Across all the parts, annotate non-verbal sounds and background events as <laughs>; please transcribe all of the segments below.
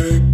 线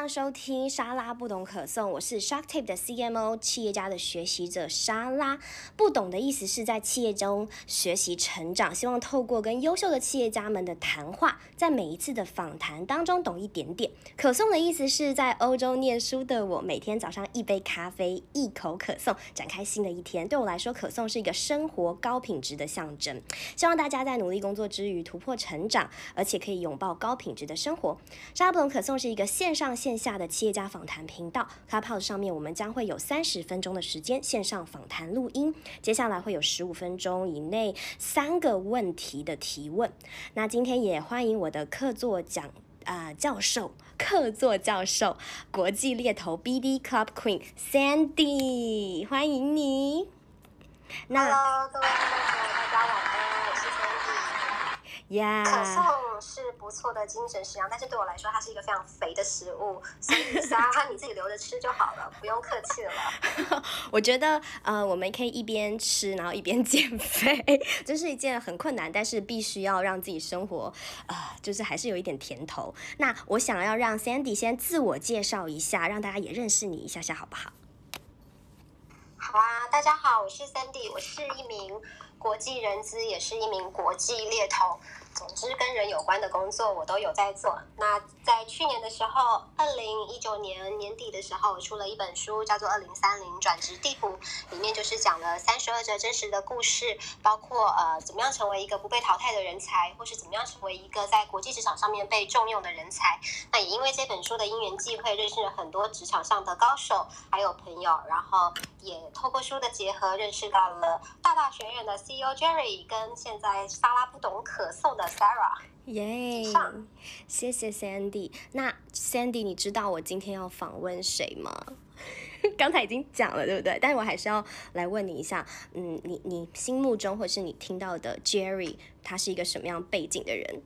上收听莎拉不懂可颂，我是 Shark Tape 的 CMO 企业家的学习者莎拉。不懂的意思是在企业中学习成长，希望透过跟优秀的企业家们的谈话，在每一次的访谈当中懂一点点。可颂的意思是在欧洲念书的我，每天早上一杯咖啡，一口可颂，展开新的一天。对我来说，可颂是一个生活高品质的象征。希望大家在努力工作之余突破成长，而且可以拥抱高品质的生活。莎拉不懂可颂是一个线上线下的企业家访谈频道，Clubhouse 上面我们将会有三十分钟的时间线上访谈录音，接下来会有十五分钟以内三个问题的提问。那今天也欢迎我的客座讲啊教授，客座教授，国际猎头 BD Club Queen Sandy，欢迎你。那各位听众朋友，大家晚安，我是 Sandy。可颂。是不错的精神食粮，但是对我来说，它是一个非常肥的食物，所以沙 <laughs> 哈你自己留着吃就好了，不用客气了。<laughs> 我觉得呃，我们可以一边吃，然后一边减肥，这是一件很困难，但是必须要让自己生活呃，就是还是有一点甜头。那我想要让 Sandy 先自我介绍一下，让大家也认识你一下下，好不好？好啊，大家好，我是 Sandy，我是一名国际人资，也是一名国际猎头。总之，跟人有关的工作我都有在做。那在去年的时候，二零一九年年底的时候，出了一本书，叫做《二零三零转职地图》，里面就是讲了三十二则真实的故事，包括呃怎么样成为一个不被淘汰的人才，或是怎么样成为一个在国际职场上面被重用的人才。那也因为这本书的因缘际会，认识了很多职场上的高手，还有朋友，然后也透过书的结合，认识到了大大学院的 CEO Jerry，跟现在沙拉不懂可颂。的 Sarah，耶，谢谢 Sandy。那 Sandy，你知道我今天要访问谁吗？<laughs> 刚才已经讲了，对不对？但是我还是要来问你一下，嗯，你你心目中或是你听到的 Jerry，他是一个什么样背景的人？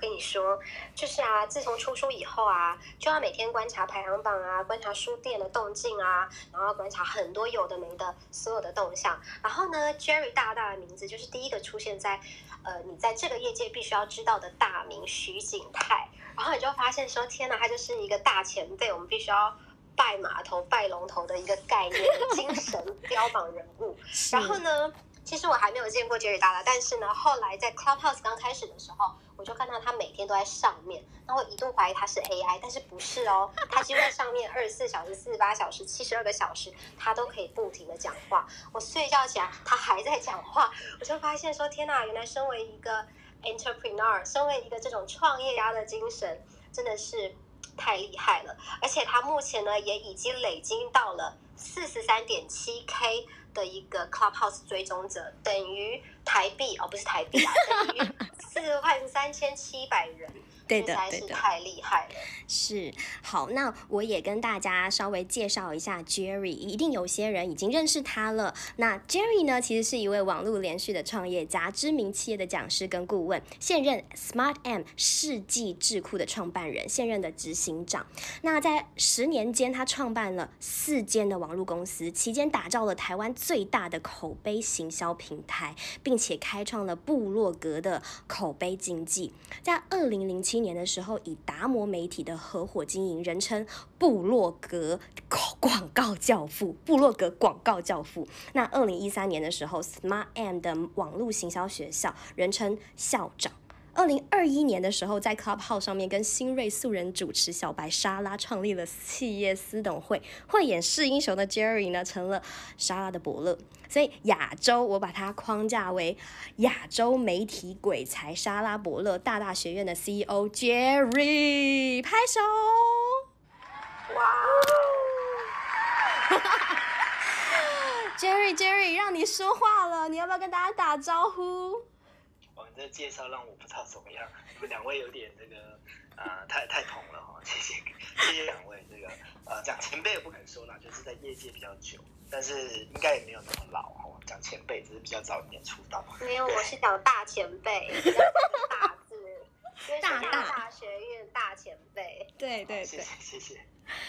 跟你说，就是啊，自从出书以后啊，就要每天观察排行榜啊，观察书店的动静啊，然后观察很多有的没的所有的动向。然后呢，Jerry 大大的名字就是第一个出现在，呃，你在这个业界必须要知道的大名徐景泰。然后你就发现说，天哪，他就是一个大前辈，我们必须要拜码头、拜龙头的一个概念，精神标榜人物。然后呢？其实我还没有见过 Jerry 大大，但是呢，后来在 Clubhouse 刚开始的时候，我就看到他每天都在上面，那我一度怀疑他是 AI，但是不是哦，他就在上面二十四小时、四十八小时、七十二个小时，他都可以不停的讲话。我睡觉起来，他还在讲话，我就发现说，天哪，原来身为一个 entrepreneur，身为一个这种创业家的精神，真的是太厉害了。而且他目前呢，也已经累积到了四十三点七 K。的一个 Clubhouse 追踪者等于台币哦，不是台币啊，等于四万三千七百人。对的，对的，太厉害了。是好，那我也跟大家稍微介绍一下 Jerry，一定有些人已经认识他了。那 Jerry 呢，其实是一位网络连续的创业家，知名企业的讲师跟顾问，现任 Smart M 世纪智库的创办人，现任的执行长。那在十年间，他创办了四间的网络公司，期间打造了台湾最大的口碑行销平台，并且开创了部落格的口碑经济。在二零零七年的时候，以达摩媒体的合伙经营，人称布洛格广告教父。布洛格广告教父。那二零一三年的时候，Smart M 的网络行销学校，人称校长。二零二一年的时候，在 Clubhouse 上面跟新锐素人主持小白莎拉创立了企业私董会，会演示英雄的 Jerry 呢，成了莎拉的伯乐。所以亚洲，我把它框架为亚洲媒体鬼才莎拉伯乐大大学院的 CEO Jerry，拍手！哇！<laughs> Jerry Jerry，让你说话了，你要不要跟大家打招呼？这介绍让我不知道怎么样，你们两位有点这个啊，太太同了哈，谢谢谢谢两位，这个呃讲前辈也不敢说啦，就是在业界比较久，但是应该也没有那么老哈，讲前辈只是比较早一点出道。没有，我是讲大前辈，<laughs> 大字。大大大学院大前辈。对对谢谢谢谢，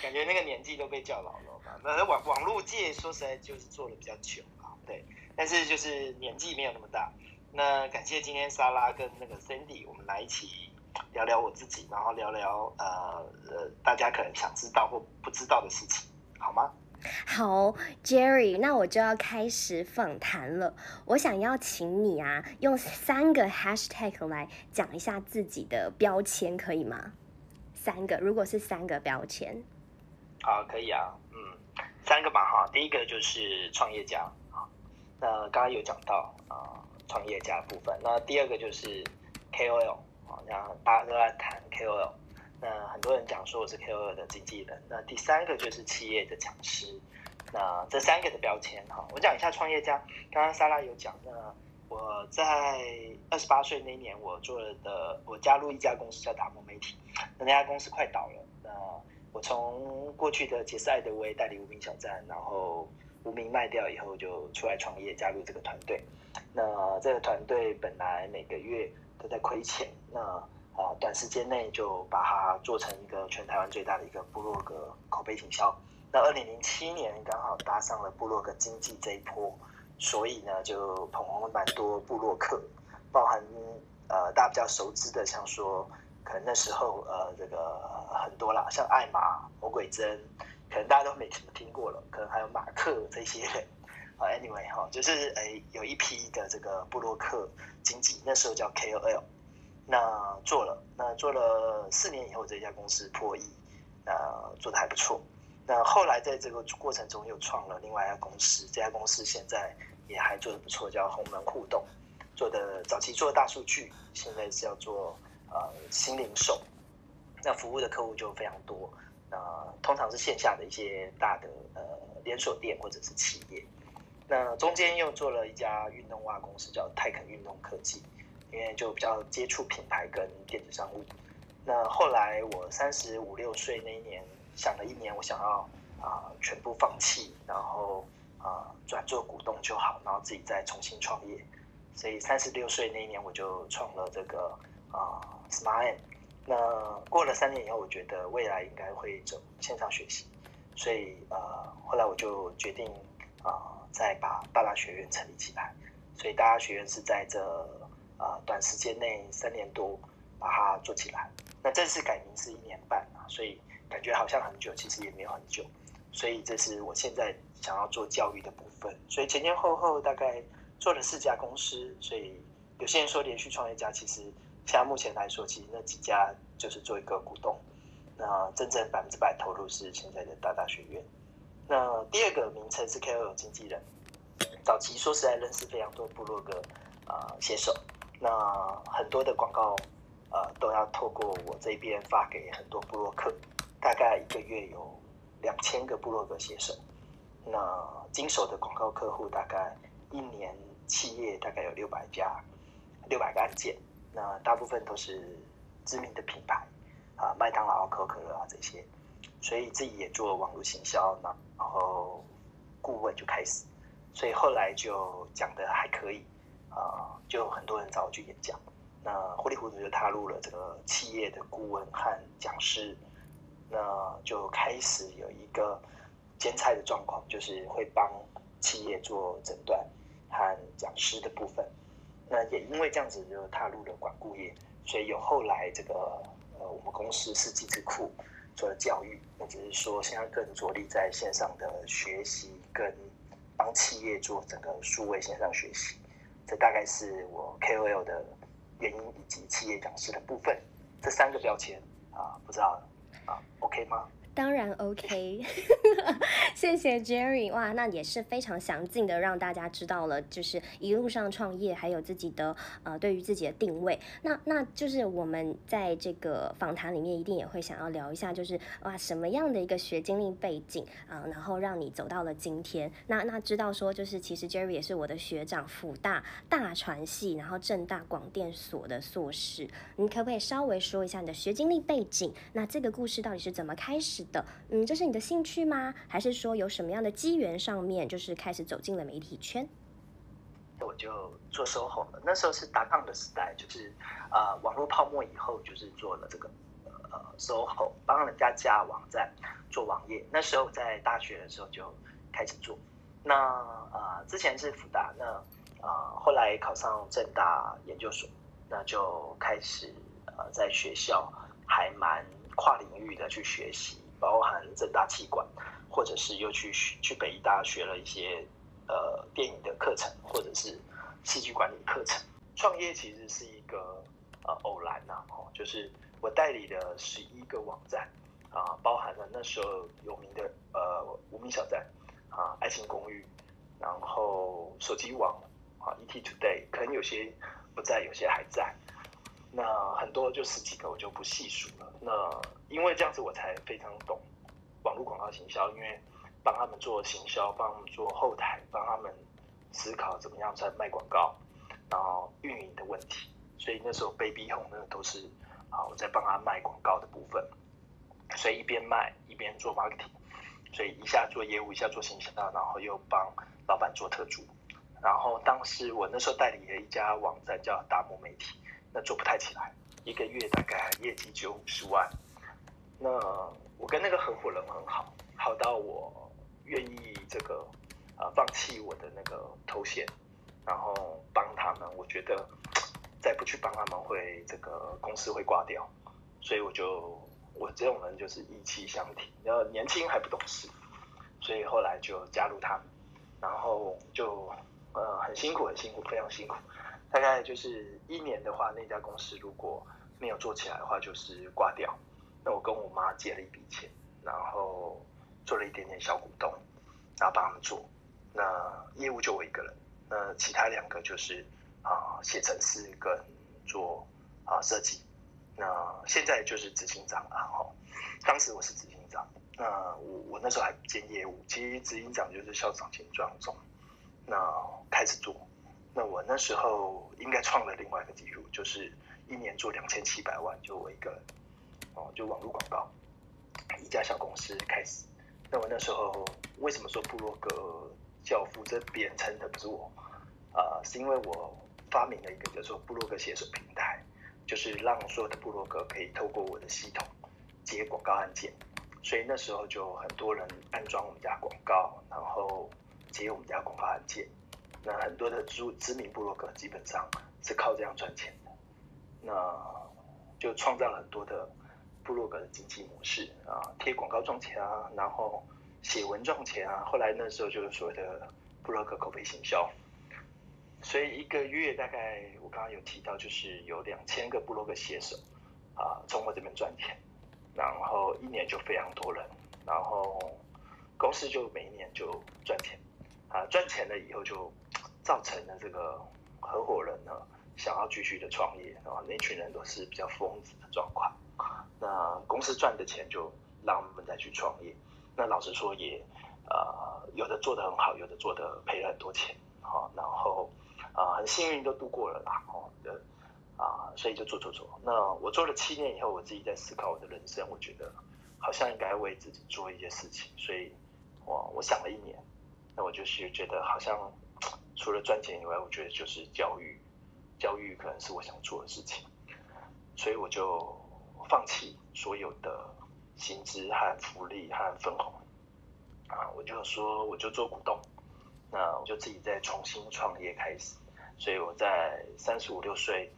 感觉那个年纪都被叫老了嘛。那网网络界说实在就是做的比较久啊，对，但是就是年纪没有那么大。那感谢今天莎拉跟那个 Cindy，我们来一起聊聊我自己，然后聊聊呃呃大家可能想知道或不知道的事情，好吗？好，Jerry，那我就要开始访谈了。我想要请你啊，用三个 hashtag 来讲一下自己的标签，可以吗？三个，如果是三个标签，好，可以啊，嗯，三个吧哈。第一个就是创业家啊，那刚刚有讲到啊，创业家部分。那第二个就是 KOL 啊，然后大家都在谈 KOL。那很多人讲说我是 KOL 的经纪人。那第三个就是企业的讲师。那这三个的标签哈，我讲一下创业家。刚刚莎拉有讲，那我在二十八岁那年，我做了的我加入一家公司叫达摩媒体。那那家公司快倒了。那我从过去的杰斯艾德威代理无名小站，然后无名卖掉以后，就出来创业，加入这个团队。那这个团队本来每个月都在亏钱。那啊，短时间内就把它做成一个全台湾最大的一个部落格口碑营销。那二零零七年刚好搭上了部落格经济这一波，所以呢就捧红了蛮多部落客，包含呃大家比较熟知的，像说可能那时候呃这个很多啦，像艾玛、魔鬼针，可能大家都没怎么听过了，可能还有马克这些啊。Anyway 哈，就是诶有一批的这个布洛克经济，那时候叫 KOL。那做了，那做了四年以后，这家公司破亿，那做的还不错。那后来在这个过程中又创了另外一家公司，这家公司现在也还做的不错，叫鸿门互动，做的早期做大数据，现在是要做呃新零售，那服务的客户就非常多，那通常是线下的一些大的呃连锁店或者是企业。那中间又做了一家运动袜公司，叫泰肯运动科技。因为就比较接触品牌跟电子商务，那后来我三十五六岁那一年，想了一年，我想要啊全部放弃，然后啊转做股东就好，然后自己再重新创业。所以三十六岁那一年，我就创了这个啊 Smile。那过了三年以后，我觉得未来应该会走线上学习，所以呃后来我就决定啊再把大大学院成立起来。所以大大学院是在这。啊，短时间内三年多把它做起来，那正式改名是一年半啊，所以感觉好像很久，其实也没有很久。所以这是我现在想要做教育的部分，所以前前后后大概做了四家公司。所以有些人说连续创业家，其实现在目前来说，其实那几家就是做一个股东。那真正百分之百投入是现在的大大学院。那第二个名称是 KOL 经纪人，早期说实在认识非常多部落格啊写手。那很多的广告，呃，都要透过我这边发给很多部落客，大概一个月有两千个部落格写手。那经手的广告客户大概一年企业大概有六百家，六百个案件。那大部分都是知名的品牌，啊，麦当劳、可口可乐啊这些。所以自己也做网络行销，然后顾问就开始，所以后来就讲的还可以。啊，就很多人找我去演讲，那糊里糊涂就踏入了这个企业的顾问和讲师，那就开始有一个兼差的状况，就是会帮企业做诊断和讲师的部分。那也因为这样子，就踏入了管顾业，所以有后来这个呃，我们公司是机智库做了教育，那只是说现在更着力在线上的学习，跟帮企业做整个数位线上学习。这大概是我 KOL 的原因以及企业讲师的部分，这三个标签啊，不知道啊，OK 吗？当然 OK，<laughs> 谢谢 Jerry 哇，那也是非常详尽的让大家知道了，就是一路上创业还有自己的呃对于自己的定位。那那就是我们在这个访谈里面一定也会想要聊一下，就是哇什么样的一个学经历背景啊，然后让你走到了今天。那那知道说就是其实 Jerry 也是我的学长，辅大大传系，然后正大广电所的硕士。你可不可以稍微说一下你的学经历背景？那这个故事到底是怎么开始？的，嗯，这是你的兴趣吗？还是说有什么样的机缘上面，就是开始走进了媒体圈？我就做 SOHO 了。那时候是达康的时代，就是啊网络泡沫以后，就是做了这个呃 SOHO，帮人家架网站做网页。那时候在大学的时候就开始做。那啊之前是福大，那啊后来考上正大研究所，那就开始呃在学校还蛮跨领域的去学习，包含正大气管，或者是又去去北医大学了一些。呃，电影的课程或者是戏剧管理课程，创业其实是一个呃偶然呐，哦，就是我代理的十一个网站啊，包含了那时候有名的呃无名小站啊，爱情公寓，然后手机网啊，ET Today，可能有些不在，有些还在，那很多就十几个我就不细数了。那因为这样子我才非常懂网络广告行销，因为。帮他们做行销，帮他们做后台，帮他们思考怎么样在卖广告，然后运营的问题。所以那时候 Baby 红那都是啊，我在帮他卖广告的部分。所以一边卖一边做 marketing，所以一下做业务，一下做行销，然后又帮老板做特助。然后当时我那时候代理了一家网站叫达摩媒体，那做不太起来，一个月大概业绩只有五十万。那我跟那个合伙人很好，好到我。愿意这个呃放弃我的那个头衔，然后帮他们，我觉得再不去帮他们会这个公司会挂掉，所以我就我这种人就是意气相挺，然后年轻还不懂事，所以后来就加入他们，然后就呃很辛苦很辛苦非常辛苦，大概就是一年的话，那家公司如果没有做起来的话，就是挂掉。那我跟我妈借了一笔钱，然后。做了一点点小股东，然后帮他们做，那业务就我一个人，那其他两个就是啊写程式跟做啊设计，那现在就是执行长了哈。当时我是执行长，那我我那时候还兼业务，其实执行长就是校长兼庄总，那开始做，那我那时候应该创了另外一个记录，就是一年做两千七百万，就我一个，哦，就网络广告，一家小公司开始。那我那时候为什么说布洛格教父？这别人称的不是我，啊，是因为我发明了一个叫做布洛格写手平台，就是让所有的布洛格可以透过我的系统接广告案件，所以那时候就很多人安装我们家广告，然后接我们家广告案件。那很多的知知名部落格基本上是靠这样赚钱的，那就创造了很多的。部落格的经济模式啊，贴广告赚钱啊，然后写文赚钱啊。后来那时候就是所谓的部落格口碑行销，所以一个月大概我刚刚有提到，就是有两千个部落格写手啊从我这边赚钱，然后一年就非常多人，然后公司就每一年就赚钱啊，赚钱了以后就造成了这个合伙人呢想要继续的创业啊，那群人都是比较疯子的状况。那公司赚的钱就让我们再去创业。那老实说也，呃，有的做得很好，有的做的赔了很多钱，好，然后啊，很幸运都度过了啦，哦的啊，所以就做做做。那我做了七年以后，我自己在思考我的人生，我觉得好像应该为自己做一些事情，所以我我想了一年，那我就是觉得好像除了赚钱以外，我觉得就是教育，教育可能是我想做的事情，所以我就。放弃所有的薪资和福利和分红啊！我就说我就做股东，那我就自己再重新创业开始。所以我在三十五六岁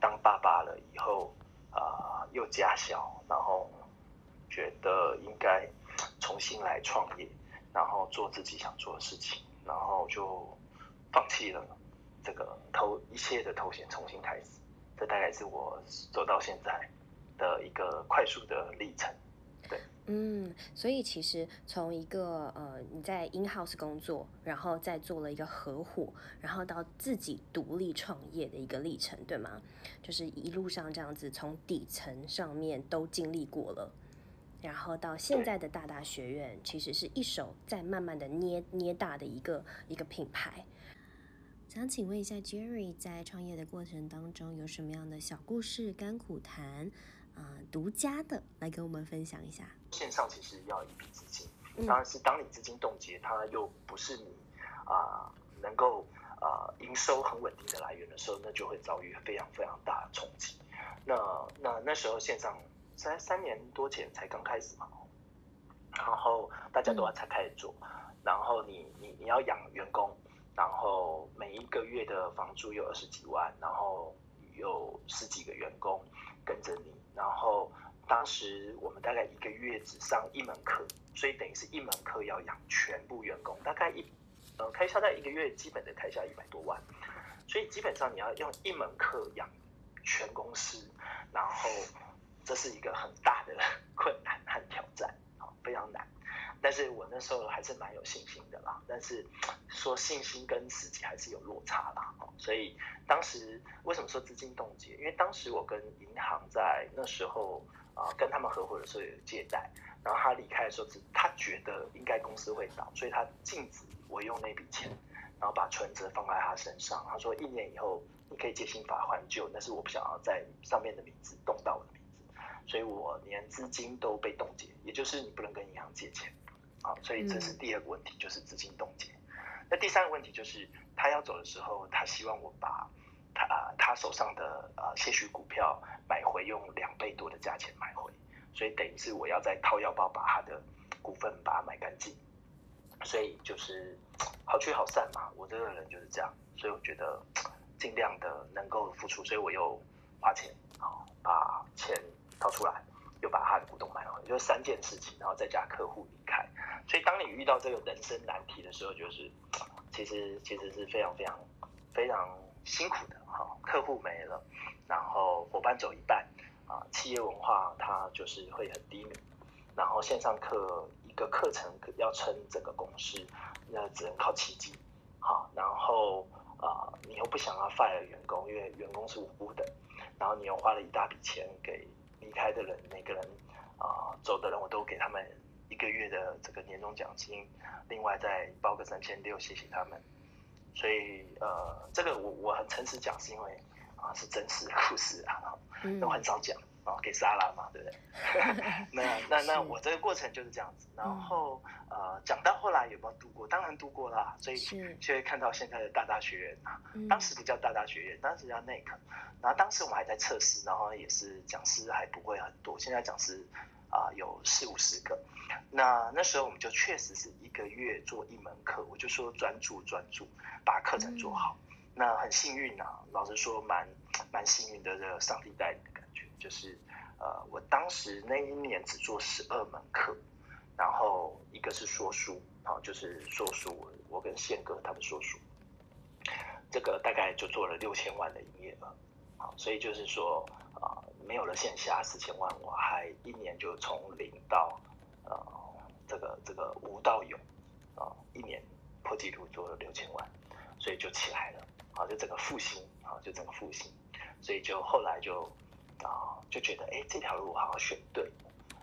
当爸爸了以后啊，又家小，然后觉得应该重新来创业，然后做自己想做的事情，然后就放弃了这个头一切的头衔，重新开始。这大概是我走到现在。的一个快速的历程，对，嗯，所以其实从一个呃你在 in house 工作，然后再做了一个合伙，然后到自己独立创业的一个历程，对吗？就是一路上这样子，从底层上面都经历过了，然后到现在的大大学院，其实是一手在慢慢的捏捏大的一个一个品牌。想请问一下 Jerry，在创业的过程当中有什么样的小故事、甘苦谈？啊，独家的来跟我们分享一下。线上其实要一笔资金，当然是当你资金冻结，它又不是你啊能够啊营收很稳定的来源的时候，那就会遭遇非常非常大的冲击。那那那时候线上三三年多前才刚开始嘛，然后大家都要才开始做，然后你你你要养员工，一个月的房租有二十几万，然后有十几个员工跟着你，然后。当时我们大概一个月只上一门课，所以等于是一门课要养全部员工，大概一呃开销在一个月基本的开销一百多万，所以基本上你要用一门课养全公司，然后这是一个很大的 <laughs> 困难和挑战，非常难。但是我那时候还是蛮有信心的啦，但是说信心跟实际还是有落差啦，哦所以当时为什么说资金冻结？因为当时我跟银行在那时候。啊，跟他们合伙的时候有借贷，然后他离开的时候是，他觉得应该公司会倒，所以他禁止我用那笔钱，然后把存折放在他身上。他说一年以后你可以借新法还旧，但是我不想要在上面的名字动到我的名字，所以我连资金都被冻结，也就是你不能跟银行借钱。啊，所以这是第二个问题，就是资金冻结。那第三个问题就是他要走的时候，他希望我把。他啊他手上的呃些许股票买回，用两倍多的价钱买回，所以等于是我要再掏腰包把他的股份把它买干净，所以就是好聚好散嘛。我这个人就是这样，所以我觉得尽量的能够付出，所以我又花钱啊，把钱掏出来，又把他的股东买回来，就是三件事情，然后再加客户离开。所以当你遇到这个人生难题的时候，就是其实其实是非常非常非常。辛苦的哈，客户没了，然后伙伴走一半，啊，企业文化它就是会很低迷，然后线上课一个课程要撑整个公司，那只能靠奇迹，好，然后啊，你又不想要 fire 员工，因为员工是无辜的，然后你又花了一大笔钱给离开的人，每个人啊走的人我都给他们一个月的这个年终奖金，另外再包个三千六，谢谢他们。所以呃，这个我我很诚实讲，是因为啊是真实的故事啊，都很少讲啊，给莎拉嘛，对不对？<laughs> 那那那我这个过程就是这样子，然后呃讲到后来有没有度过？当然度过啦，所以就会看到现在的大大学院啊，当时不叫大大学院，当时叫 n 克，然后当时我们还在测试，然后也是讲师还不会很多，现在讲师。啊，有四五十个，那那时候我们就确实是一个月做一门课，我就说专注专注，把课程做好。那很幸运啊，老实说蛮蛮幸运的，这个上帝带就是呃，我当时那一年只做十二门课，然后一个是说书，啊，就是说书，我跟宪哥他们说书，这个大概就做了六千万的营业额，好，所以就是说。啊，没有了线下四千万，我还一年就从零到呃这个这个无到有啊，一年破纪录做了六千万，所以就起来了，啊，就整个复兴啊，就整个复兴，所以就后来就啊就觉得哎这条路好好选对，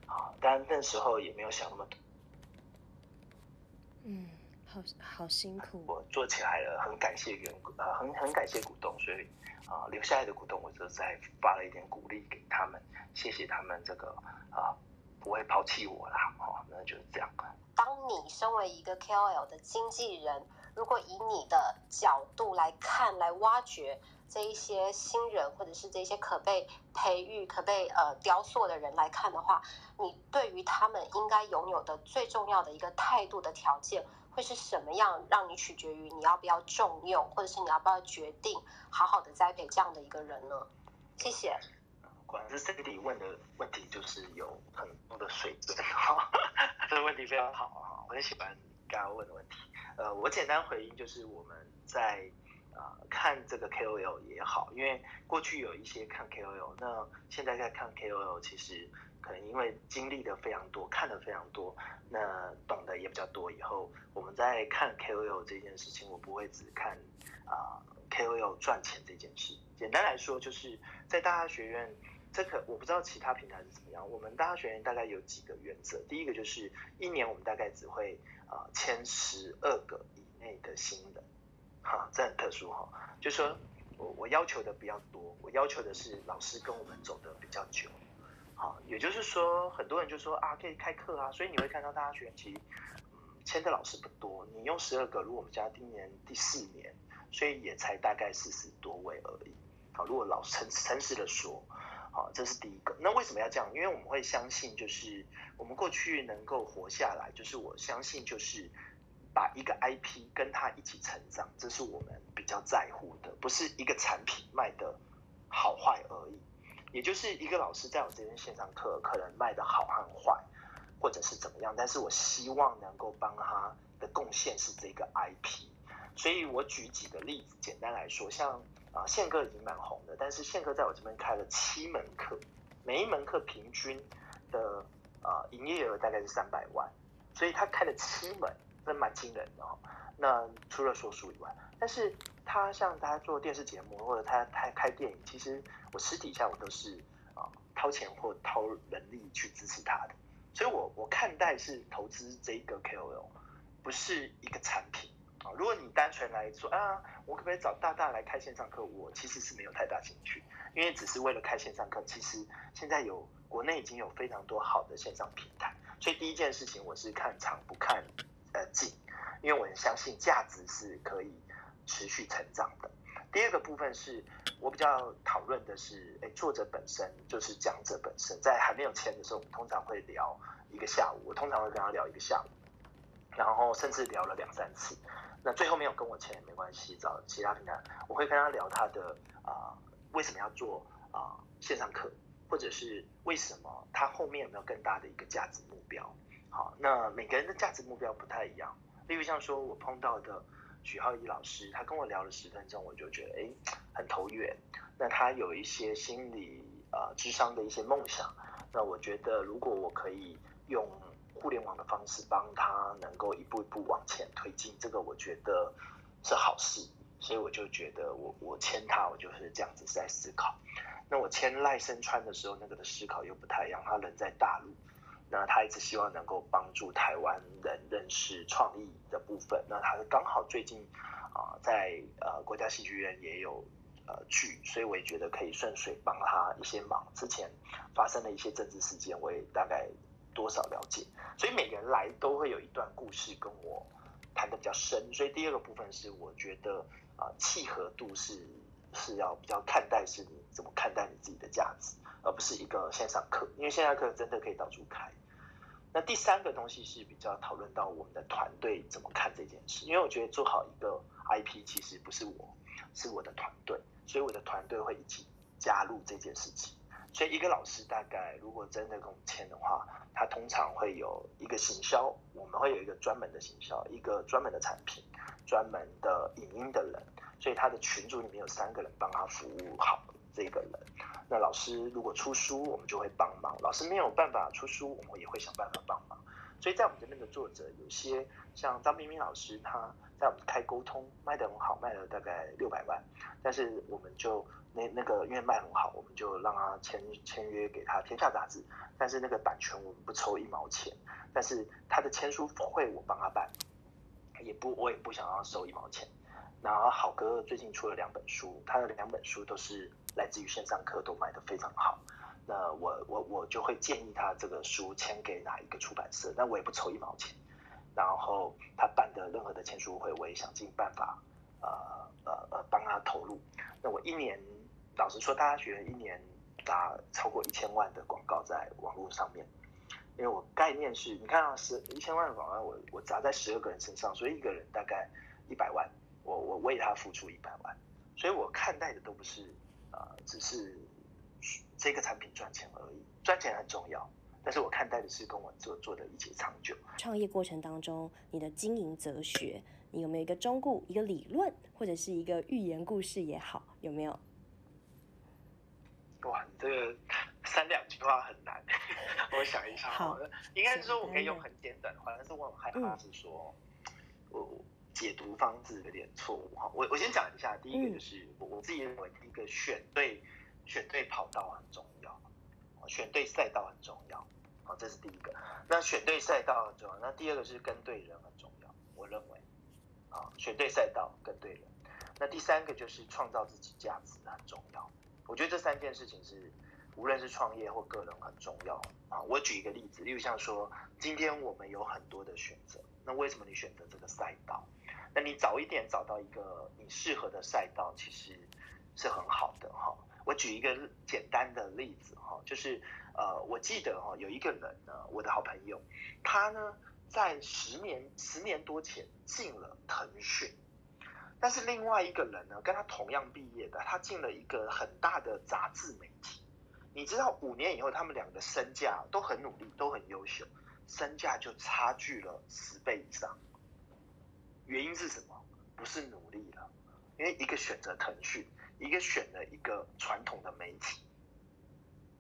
啊，但那时候也没有想那么多，嗯，好好辛苦，我做起来了，很感谢员工啊，很很感谢股东，所以。啊，留下来的股东，我就再发了一点鼓励给他们，谢谢他们这个啊，不会抛弃我啦，哦，那就是这样。当你身为一个 KOL 的经纪人，如果以你的角度来看，来挖掘这一些新人，或者是这些可被培育、可被呃雕塑的人来看的话，你对于他们应该拥有的最重要的一个态度的条件。会是什么样，让你取决于你要不要重用，或者是你要不要决定好好的栽培这样的一个人呢？谢谢。果然是 Cindy 问的问题，就是有很多的水准哈，<laughs> 这个问题非常好哈，我很喜欢刚刚问的问题。呃，我简单回应就是我们在啊看这个 KOL 也好，因为过去有一些看 KOL，那现在在看 KOL，其实。可能因为经历的非常多，看的非常多，那懂得也比较多。以后我们在看 KOL 这件事情，我不会只看啊 KOL 赚钱这件事。简单来说，就是在大学院，这个我不知道其他平台是怎么样。我们大家学院大概有几个原则，第一个就是一年我们大概只会啊签十二个以内的新人，哈，这很特殊哈。就说我我要求的比较多，我要求的是老师跟我们走的比较久。好，也就是说，很多人就说啊，可以开课啊，所以你会看到大家学期，嗯，签的老师不多。你用十二个，如果我们家今年第四年，所以也才大概四十多位而已。好，如果老诚诚实的说，好，这是第一个。那为什么要这样？因为我们会相信，就是我们过去能够活下来，就是我相信，就是把一个 IP 跟他一起成长，这是我们比较在乎的，不是一个产品卖的好坏而已。也就是一个老师在我这边线上课，可能卖的好和坏，或者是怎么样，但是我希望能够帮他的贡献是这个 IP。所以我举几个例子，简单来说，像啊宪哥已经蛮红的，但是宪哥在我这边开了七门课，每一门课平均的啊营业额大概是三百万，所以他开了七门，那蛮惊人的哦。那除了说书以外，但是他像他做电视节目或者他他开电影，其实我私底下我都是啊掏钱或掏人力去支持他的，所以我我看待是投资这个 KOL，不是一个产品。如果你单纯来说啊，我可不可以找大大来开线上课？我其实是没有太大兴趣，因为只是为了开线上课。其实现在有国内已经有非常多好的线上平台，所以第一件事情我是看长不看呃近，因为我很相信价值是可以持续成长的。第二个部分是我比较讨论的是，哎，作者本身就是讲者本身，在还没有签的时候，我们通常会聊一个下午，我通常会跟他聊一个下午，然后甚至聊了两三次。那最后没有跟我签也没关系，找其他平台，我会跟他聊他的啊为什么要做啊线上课，或者是为什么他后面有没有更大的一个价值目标？好，那每个人的价值目标不太一样。例如像说我碰到的许浩一老师，他跟我聊了十分钟，我就觉得哎很投缘。那他有一些心理呃智商的一些梦想，那我觉得如果我可以用。互联网的方式帮他能够一步一步往前推进，这个我觉得是好事，所以我就觉得我我签他，我就是这样子在思考。那我签赖声川的时候，那个的思考又不太一样，他人在大陆，那他一直希望能够帮助台湾人认识创意的部分。那他刚好最近啊在呃国家戏剧院也有呃剧，所以我也觉得可以顺水帮他一些忙。之前发生的一些政治事件，我也大概。多少了解，所以每个人来都会有一段故事跟我谈的比较深，所以第二个部分是我觉得啊契合度是是要比较看待是你怎么看待你自己的价值，而不是一个线上课，因为线上课真的可以到处开。那第三个东西是比较讨论到我们的团队怎么看这件事，因为我觉得做好一个 IP 其实不是我，是我的团队，所以我的团队会一起加入这件事情。所以一个老师大概如果真的跟我们签的话，他通常会有一个行销，我们会有一个专门的行销，一个专门的产品，专门的影音的人，所以他的群组里面有三个人帮他服务好这个人。那老师如果出书，我们就会帮忙；老师没有办法出书，我们也会想办法帮忙。所以在我们这边的作者，有些像张冰冰老师，他在我们开沟通卖得很好，卖了大概六百万，但是我们就。那那个因为卖很好，我们就让他签签约给他天下杂志，但是那个版权我们不抽一毛钱，但是他的签书会我帮他办，也不我也不想要收一毛钱。然后好哥最近出了两本书，他的两本书都是来自于线上课，都卖得非常好。那我我我就会建议他这个书签给哪一个出版社，但我也不抽一毛钱。然后他办的任何的签书会，我也想尽办法呃呃呃帮他投入。那我一年。老实说，大家觉得一年打超过一千万的广告在网络上面，因为我概念是，你看啊，十一千万的广告，我我砸在十二个人身上，所以一个人大概一百万，我我为他付出一百万，所以我看待的都不是啊，只是这个产品赚钱而已，赚钱很重要，但是我看待的是跟我做做的一切长久。创业过程当中，你的经营哲学，你有没有一个中固、一个理论，或者是一个寓言故事也好，有没有？哇，你这个三两句话很难，<laughs> 我想一下。好，应该是说我可以用很简短的话，但是我很害怕是说，我解读方式有点错误哈。我我先讲一下，第一个就是我我自己认为，第一个选对选对跑道很重要，选对赛道很重要，好，这是第一个。那选对赛道很重要，那第二个是跟对人很重要，我认为，啊，选对赛道跟对人。那第三个就是创造自己价值很重要。我觉得这三件事情是，无论是创业或个人很重要啊。我举一个例子，例如像说，今天我们有很多的选择，那为什么你选择这个赛道？那你早一点找到一个你适合的赛道，其实是很好的哈。我举一个简单的例子哈，就是呃，我记得哈有一个人呢，我的好朋友，他呢在十年十年多前进了腾讯，但是另外一个人呢，跟他同样毕业的，他进了一个很大的杂志媒体。你知道五年以后，他们两个身价都很努力，都很优秀，身价就差距了十倍以上。原因是什么？不是努力了，因为一个选择腾讯，一个选了一个传统的媒体，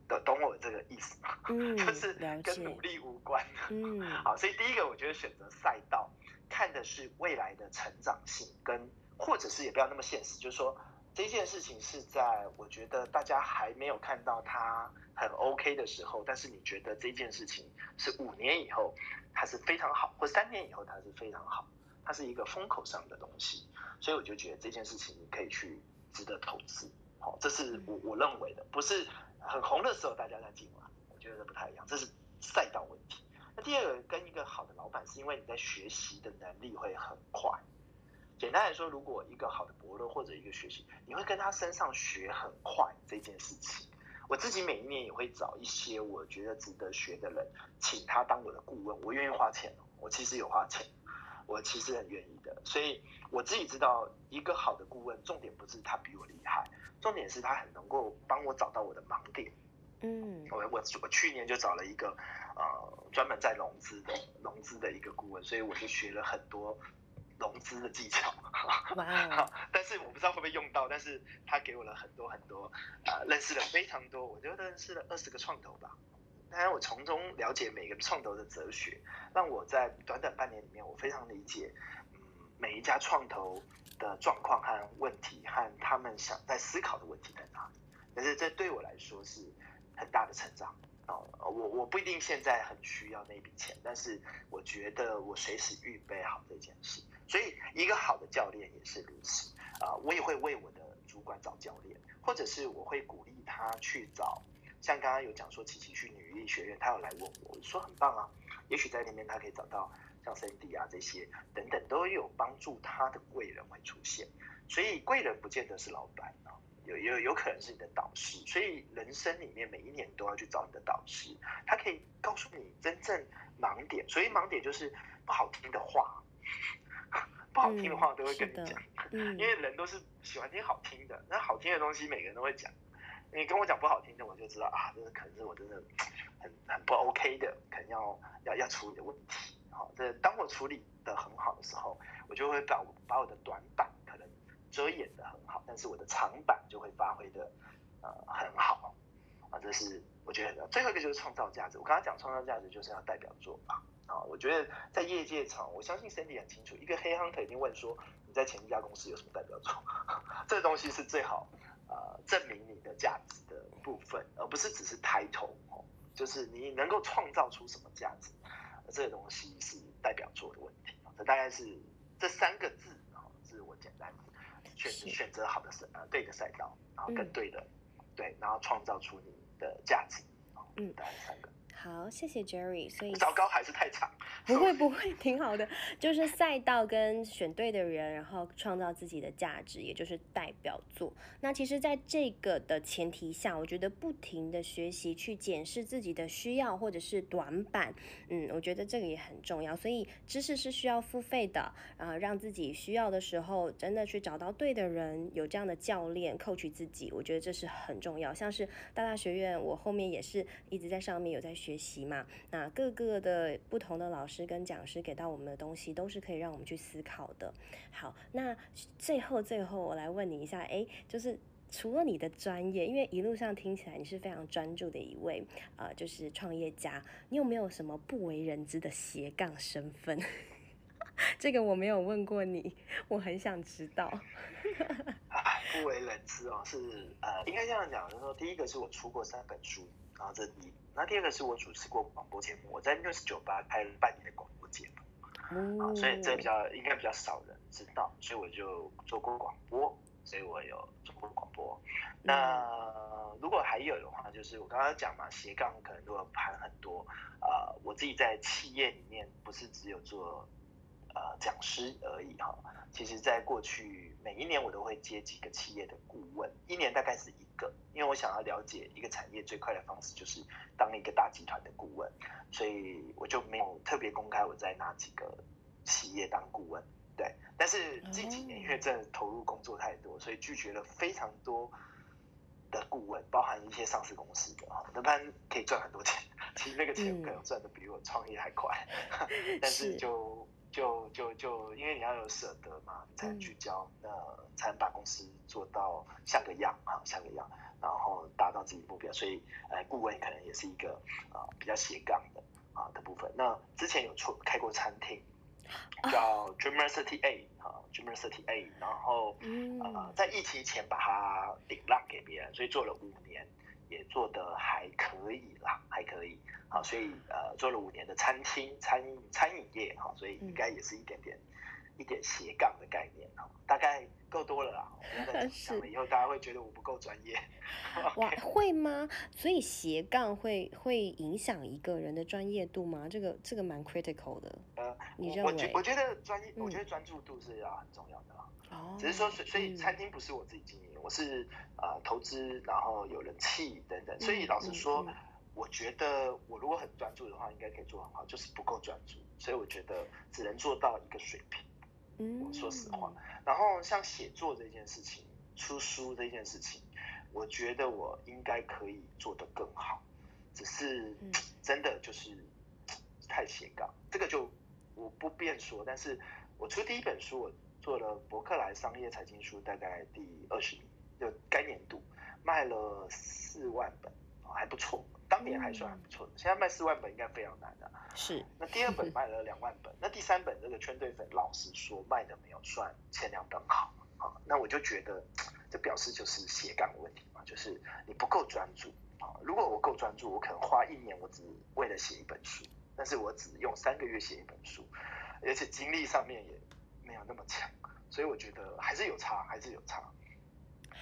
懂懂我这个意思吗？嗯，<laughs> 就是跟努力无关。嗯，<laughs> 好，所以第一个我觉得选择赛道，看的是未来的成长性，跟或者是也不要那么现实，就是说这件事情是在我觉得大家还没有看到它很 OK 的时候，但是你觉得这件事情是五年以后它是非常好，或三年以后它是非常好。它是一个风口上的东西，所以我就觉得这件事情你可以去值得投资，好，这是我我认为的，不是很红的时候大家在进来，我觉得不太一样，这是赛道问题。那第二个跟一个好的老板，是因为你在学习的能力会很快。简单来说，如果一个好的伯乐或者一个学习，你会跟他身上学很快这件事情。我自己每一年也会找一些我觉得值得学的人，请他当我的顾问，我愿意花钱，我其实有花钱。我其实很愿意的，所以我自己知道，一个好的顾问，重点不是他比我厉害，重点是他很能够帮我找到我的盲点。嗯，我我我去年就找了一个呃专门在融资的融资的一个顾问，所以我就学了很多融资的技巧。<laughs> 哇！但是我不知道会不会用到，但是他给我了很多很多，呃，认识了非常多，我觉得认识了二十个创投吧。当然，我从中了解每个创投的哲学，让我在短短半年里面，我非常理解，嗯，每一家创投的状况和问题，和他们想在思考的问题在哪里。但是这对我来说是很大的成长啊！我我不一定现在很需要那笔钱，但是我觉得我随时预备好这件事。所以，一个好的教练也是如此啊！我也会为我的主管找教练，或者是我会鼓励他去找。像刚刚有讲说，琪琪去女力学院，他要来问我，我说很棒啊，也许在那边他可以找到像 Cindy 啊这些等等都有帮助他的贵人会出现，所以贵人不见得是老板啊，有有有可能是你的导师，所以人生里面每一年都要去找你的导师，他可以告诉你真正盲点，所以盲点就是不好听的话，不好听的话都会跟你讲，<laughs> 因为人都是喜欢听好听的，那好听的东西每个人都会讲。你跟我讲不好听的，我就知道啊，这是可能是我真的很很不 OK 的，可能要要要处理的问题。好，这当我处理的很好的时候，我就会把把我的短板可能遮掩的很好，但是我的长板就会发挥的呃很好。啊，这是我觉得最后一个就是创造价值。我刚刚讲创造价值就是要代表作吧。啊，我觉得在业界场，我相信 Cindy 很清楚，一个黑 hunter 一定问说你在前一家公司有什么代表作？<laughs> 这个东西是最好。呃，证明你的价值的部分，而不是只是抬头哦，就是你能够创造出什么价值，这个东西是代表作的问题。这大概是这三个字啊，是我简单选选择好的赛呃对的赛道，然后跟对的对，然后创造出你的价值嗯，大概三个。好，谢谢 Jerry。所以糟糕还是太长，不会不会，挺好的。就是赛道跟选对的人，然后创造自己的价值，也就是代表作。那其实，在这个的前提下，我觉得不停的学习，去检视自己的需要或者是短板，嗯，我觉得这个也很重要。所以知识是需要付费的，然啊，让自己需要的时候，真的去找到对的人，有这样的教练 coach 自己，我觉得这是很重要。像是大大学院，我后面也是一直在上面有在学。学习嘛，那各个的不同的老师跟讲师给到我们的东西，都是可以让我们去思考的。好，那最后最后我来问你一下，哎，就是除了你的专业，因为一路上听起来你是非常专注的一位，呃，就是创业家，你有没有什么不为人知的斜杠身份？<laughs> 这个我没有问过你，我很想知道。<laughs> 不为人知哦，是呃，应该这样讲，就是说，第一个是我出过三本书，然后这第一。那第二个是我主持过广播节目，我在 News 酒吧开了半年的广播节目，啊，所以这比较应该比较少人知道，所以我就做过广播，所以我有做过广播。那如果还有的话，就是我刚刚讲嘛，斜杠可能都要盘很多，啊，我自己在企业里面不是只有做呃讲师而已哈。其实，在过去每一年我都会接几个企业的顾问，一年大概是一个，因为我想要了解一个产业最快的方式就是当一个大集团的顾问，所以我就没有特别公开我在哪几个企业当顾问。对，但是近几年因为真的投入工作太多，所以拒绝了非常多的顾问，包含一些上市公司的哈，那然可以赚很多钱，其实那个钱可能赚的比我创业还快，<laughs> 但是就就就就因为你要有舍得嘛，才能聚焦，那才能把公司做到像个样啊，像个样，然后达到自己目标，所以呃，顾问可能也是一个啊比较斜杠的啊的部分。那之前有出开过餐厅。叫 <laughs> Dreamer City A 啊，Dreamer City A，然后呃，在疫情前把它顶让给别人，所以做了五年，也做得还可以啦，还可以。好，所以呃，做了五年的餐厅餐餐饮业哈，所以应该也是一点点一点斜杠的概念哈，大概。够多了啦，我讲 <laughs> 了以后大家会觉得我不够专业。哇，会吗？所以斜杠会会影响一个人的专业度吗？这个这个蛮 critical 的。呃，你认为？我觉我觉得专业，我觉得专注度是要很重要的啦。哦。只是说，所以餐厅不是我自己经营，我是呃投资，然后有人气等等。所以老实说，我觉得我如果很专注的话，应该可以做很好，就是不够专注，所以我觉得只能做到一个水平。嗯，说实话。然后像写作这件事情，出书这件事情，我觉得我应该可以做得更好，只是真的就是太斜杠，这个就我不便说。但是我出第一本书，我做了伯克莱商业财经书，大概第二十名，就该年度卖了四万本，还不错。当年还算很不错的，现在卖四万本应该非常难的。是。那第二本卖了两万本，那第三本这个圈对粉，老实说卖的没有算前两本好啊。那我就觉得，这表示就是斜杠问题嘛，就是你不够专注啊。如果我够专注，我可能花一年，我只为了写一本书，但是我只用三个月写一本书，而且精力上面也没有那么强，所以我觉得还是有差，还是有差。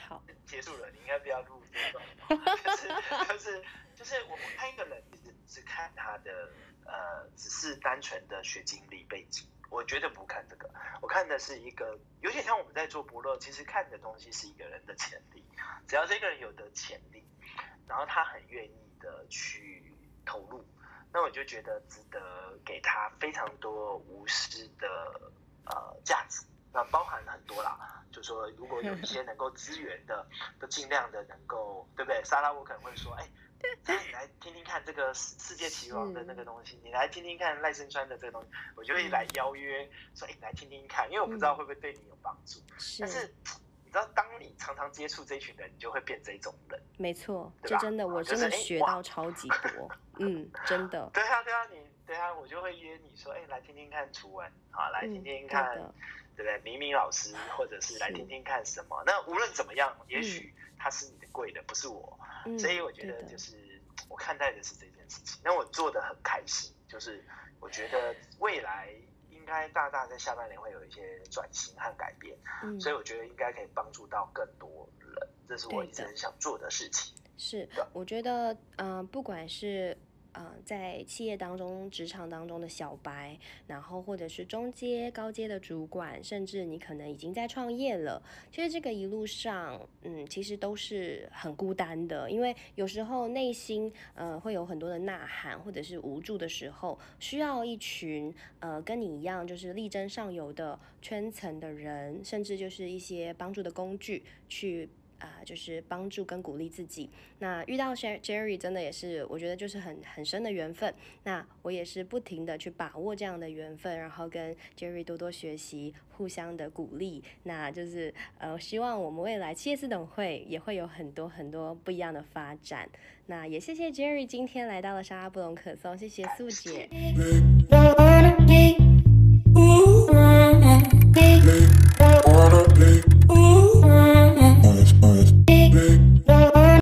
好，结束了，你应该不要录这段，就是就是。就是我看一个人，只只看他的呃，只是单纯的学经历背景，我绝对不看这个。我看的是一个有点像我们在做博乐，其实看的东西是一个人的潜力。只要这个人有的潜力，然后他很愿意的去投入，那我就觉得值得给他非常多无私的呃价值。那包含很多啦，就说如果有一些能够支援的，<laughs> 都尽量的能够，对不对？莎拉，我可能会说，哎。你来听听看这个世世界棋王的那个东西，你来听听看赖声川的这个东西，我就会来邀约说，哎，你来听听看，因为我不知道会不会对你有帮助。但是你知道，当你常常接触这群人，你就会变这种人。没错，这真的，我真的学到超级多。嗯，真的。<laughs> 对啊，对啊，你对啊，我就会约你说，哎，来听听看楚文，好，来听听看，对不对？明明老师，或者是来听听看什么？那无论怎么样，也许他是你的贵的，不是我。所以我觉得就是我看待的是这件事情，那我做的很开心，就是我觉得未来应该大大在下半年会有一些转型和改变，所以我觉得应该可以帮助到更多人，这是我一直很想做的事情。是，我觉得嗯，不管是。嗯，在企业当中、职场当中的小白，然后或者是中阶、高阶的主管，甚至你可能已经在创业了。其实这个一路上，嗯，其实都是很孤单的，因为有时候内心呃会有很多的呐喊，或者是无助的时候，需要一群呃跟你一样就是力争上游的圈层的人，甚至就是一些帮助的工具去。啊，就是帮助跟鼓励自己。那遇到 Jerry 真的也是，我觉得就是很很深的缘分。那我也是不停的去把握这样的缘分，然后跟 Jerry 多多学习，互相的鼓励。那就是呃，希望我们未来七叶四等会也会有很多很多不一样的发展。那也谢谢 Jerry 今天来到了沙拉布隆可颂，谢谢素姐。